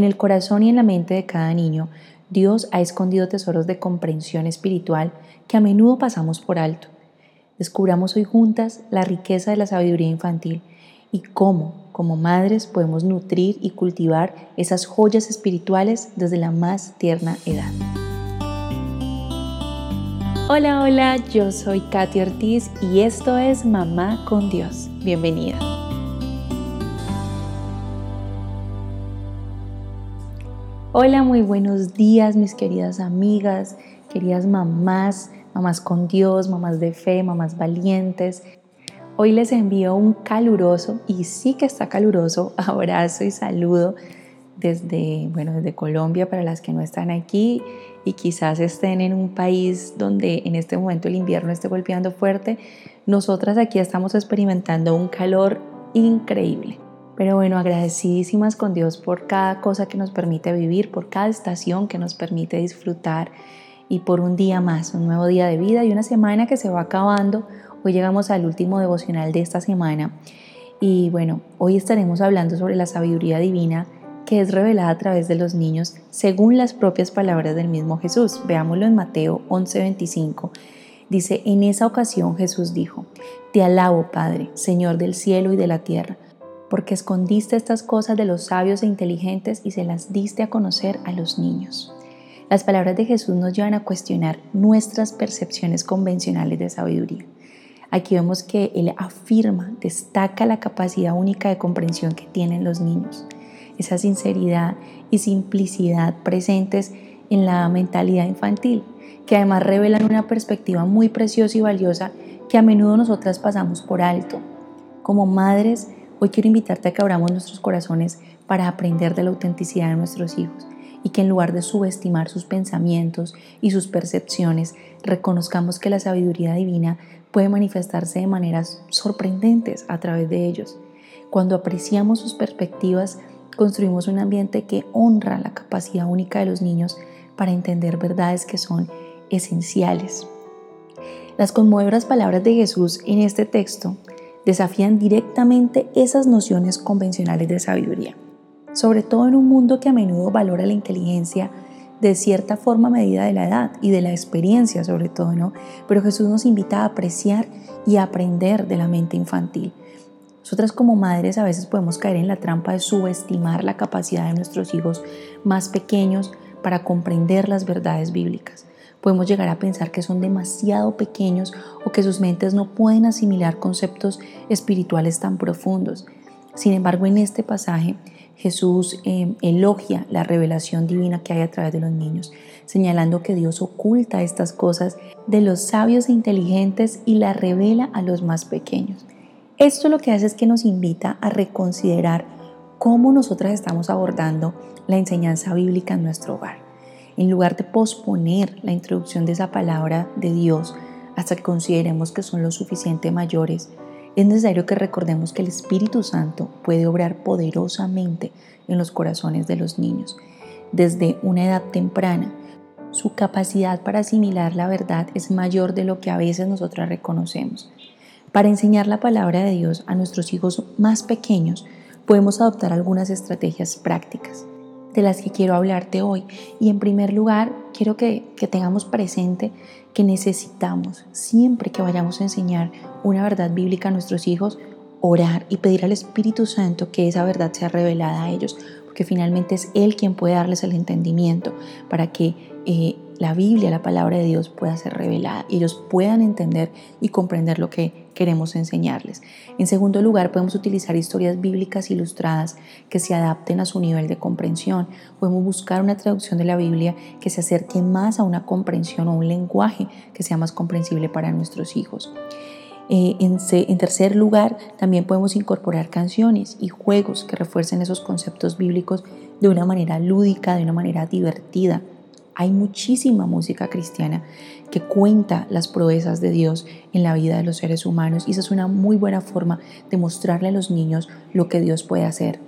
En el corazón y en la mente de cada niño, Dios ha escondido tesoros de comprensión espiritual que a menudo pasamos por alto. Descubramos hoy juntas la riqueza de la sabiduría infantil y cómo, como madres, podemos nutrir y cultivar esas joyas espirituales desde la más tierna edad. Hola, hola, yo soy Katy Ortiz y esto es Mamá con Dios. Bienvenida. Hola, muy buenos días mis queridas amigas, queridas mamás, mamás con Dios, mamás de fe, mamás valientes. Hoy les envío un caluroso, y sí que está caluroso, abrazo y saludo desde, bueno, desde Colombia para las que no están aquí y quizás estén en un país donde en este momento el invierno esté golpeando fuerte. Nosotras aquí estamos experimentando un calor increíble. Pero bueno, agradecidísimas con Dios por cada cosa que nos permite vivir, por cada estación que nos permite disfrutar y por un día más, un nuevo día de vida y una semana que se va acabando. Hoy llegamos al último devocional de esta semana y bueno, hoy estaremos hablando sobre la sabiduría divina que es revelada a través de los niños según las propias palabras del mismo Jesús. Veámoslo en Mateo 11:25. Dice, en esa ocasión Jesús dijo, Te alabo, Padre, Señor del cielo y de la tierra porque escondiste estas cosas de los sabios e inteligentes y se las diste a conocer a los niños. Las palabras de Jesús nos llevan a cuestionar nuestras percepciones convencionales de sabiduría. Aquí vemos que Él afirma, destaca la capacidad única de comprensión que tienen los niños, esa sinceridad y simplicidad presentes en la mentalidad infantil, que además revelan una perspectiva muy preciosa y valiosa que a menudo nosotras pasamos por alto. Como madres, Hoy quiero invitarte a que abramos nuestros corazones para aprender de la autenticidad de nuestros hijos y que en lugar de subestimar sus pensamientos y sus percepciones, reconozcamos que la sabiduría divina puede manifestarse de maneras sorprendentes a través de ellos. Cuando apreciamos sus perspectivas, construimos un ambiente que honra la capacidad única de los niños para entender verdades que son esenciales. Las conmovedoras palabras de Jesús en este texto desafían directamente esas nociones convencionales de sabiduría, sobre todo en un mundo que a menudo valora la inteligencia de cierta forma a medida de la edad y de la experiencia sobre todo, ¿no? Pero Jesús nos invita a apreciar y a aprender de la mente infantil. Nosotras como madres a veces podemos caer en la trampa de subestimar la capacidad de nuestros hijos más pequeños para comprender las verdades bíblicas. Podemos llegar a pensar que son demasiado pequeños o que sus mentes no pueden asimilar conceptos espirituales tan profundos. Sin embargo, en este pasaje Jesús eh, elogia la revelación divina que hay a través de los niños, señalando que Dios oculta estas cosas de los sabios e inteligentes y las revela a los más pequeños. Esto lo que hace es que nos invita a reconsiderar cómo nosotras estamos abordando la enseñanza bíblica en nuestro hogar en lugar de posponer la introducción de esa palabra de Dios hasta que consideremos que son lo suficiente mayores, es necesario que recordemos que el Espíritu Santo puede obrar poderosamente en los corazones de los niños. Desde una edad temprana, su capacidad para asimilar la verdad es mayor de lo que a veces nosotros reconocemos. Para enseñar la palabra de Dios a nuestros hijos más pequeños, podemos adoptar algunas estrategias prácticas de las que quiero hablarte hoy. Y en primer lugar, quiero que, tengamos presente que necesitamos, siempre que vayamos a enseñar una verdad bíblica a nuestros hijos, orar y pedir al Espíritu Santo que esa verdad sea revelada a ellos, porque finalmente es Él quien puede darles el entendimiento para que eh, la Biblia, la palabra de Dios pueda ser revelada y ellos puedan entender y comprender lo que queremos enseñarles. En segundo lugar, podemos utilizar historias bíblicas ilustradas que se adapten a su nivel de comprensión. Podemos buscar una traducción de la Biblia que se acerque más a una comprensión o un lenguaje que sea más comprensible para nuestros hijos. Eh, en, en, tercer lugar, también podemos incorporar canciones y juegos que refuercen esos conceptos bíblicos de una manera lúdica, de una manera divertida. Hay muchísima música cristiana que cuenta las proezas de Dios en la vida de los seres humanos y esa es una muy buena forma de mostrarle a los niños lo que Dios puede hacer.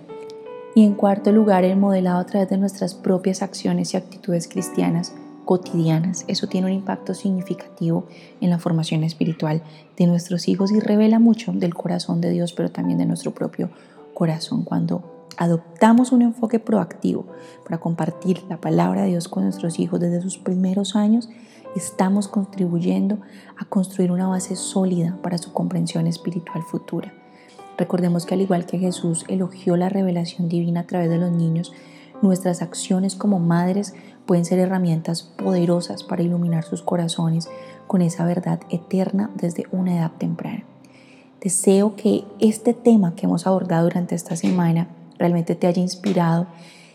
Y en cuarto lugar, el modelado a través de nuestras propias acciones y actitudes cristianas cotidianas. Eso tiene un impacto significativo en la formación espiritual de nuestros hijos y revela mucho del corazón de Dios, pero también de nuestro propio corazón cuando adoptamos un enfoque proactivo para compartir la palabra de Dios con nuestros hijos desde sus primeros años, estamos contribuyendo a construir una base sólida para su comprensión espiritual futura. Recordemos que al igual que Jesús elogió la revelación divina a través de los niños, nuestras acciones como madres pueden ser herramientas poderosas para iluminar sus corazones con esa verdad eterna desde una edad temprana. Deseo que este tema que hemos abordado durante esta semana realmente te haya inspirado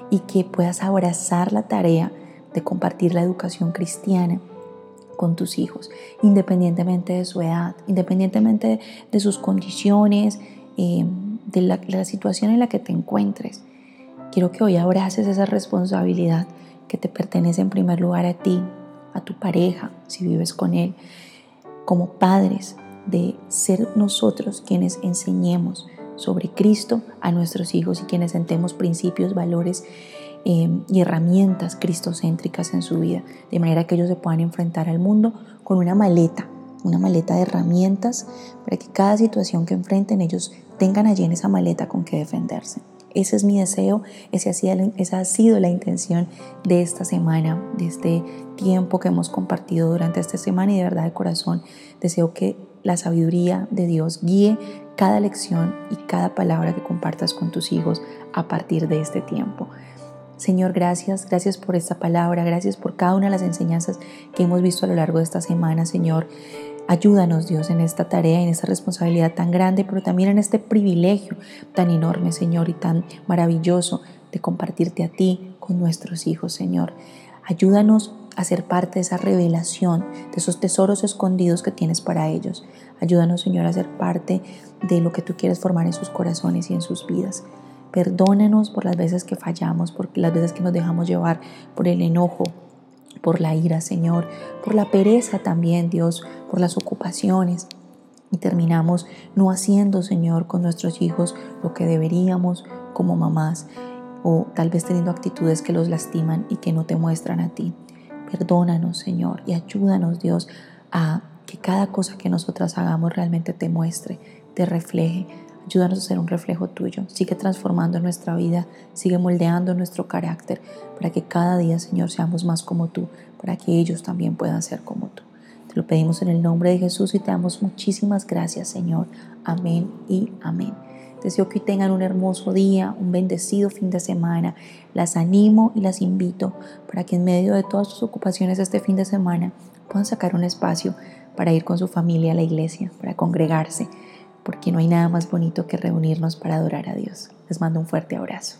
y que puedas abrazar la tarea de compartir la educación cristiana con tus hijos, independientemente de su edad, independientemente de sus condiciones, eh, de la situación en la que te encuentres. Quiero que hoy abraces esa responsabilidad que te pertenece en primer lugar a ti, a tu pareja, si vives con él, como padres, de ser nosotros quienes enseñemos sobre Cristo a nuestros hijos y quienes sentemos principios, valores em, y herramientas cristocéntricas en su vida, de manera que ellos se puedan enfrentar al mundo con una maleta, una maleta de herramientas para que cada situación que enfrenten ellos tengan allí en esa maleta con que defenderse. Ese es mi deseo, esa ha sido la intención de esta semana, de este tiempo que hemos compartido durante esta semana y de verdad de corazón deseo que la sabiduría de Dios guíe cada lección y cada palabra que compartas con tus hijos a partir de este tiempo. Señor, gracias, gracias por esta palabra, gracias por cada una de las enseñanzas que hemos visto a lo largo de esta semana, Señor. Ayúdanos, Dios, en esta tarea, en esta responsabilidad tan grande, pero también en este privilegio tan enorme, Señor, y tan maravilloso de compartirte a ti con nuestros hijos, Señor. Ayúdanos a ser parte de esa revelación, de esos tesoros escondidos que tienes para ellos. Ayúdanos, Señor, a ser parte de lo que tú quieres formar en sus corazones y en sus vidas. Perdónanos por las veces que fallamos, por las veces que nos dejamos llevar por el enojo, por la ira, Señor, por la pereza también, Dios, por las ocupaciones. Y terminamos no haciendo, Señor, con nuestros hijos lo que deberíamos como mamás, o tal vez teniendo actitudes que los lastiman y que no te muestran a ti. Perdónanos, Señor, y ayúdanos, Dios, a que cada cosa que nosotras hagamos realmente te muestre, te refleje. Ayúdanos a ser un reflejo tuyo. Sigue transformando nuestra vida, sigue moldeando nuestro carácter para que cada día, Señor, seamos más como tú, para que ellos también puedan ser como tú. Te lo pedimos en el nombre de Jesús y te damos muchísimas gracias, Señor. Amén y amén. Deseo que tengan un hermoso día, un bendecido fin de semana. Las animo y las invito para que en medio de todas sus ocupaciones este fin de semana puedan sacar un espacio para ir con su familia a la iglesia, para congregarse, porque no hay nada más bonito que reunirnos para adorar a Dios. Les mando un fuerte abrazo.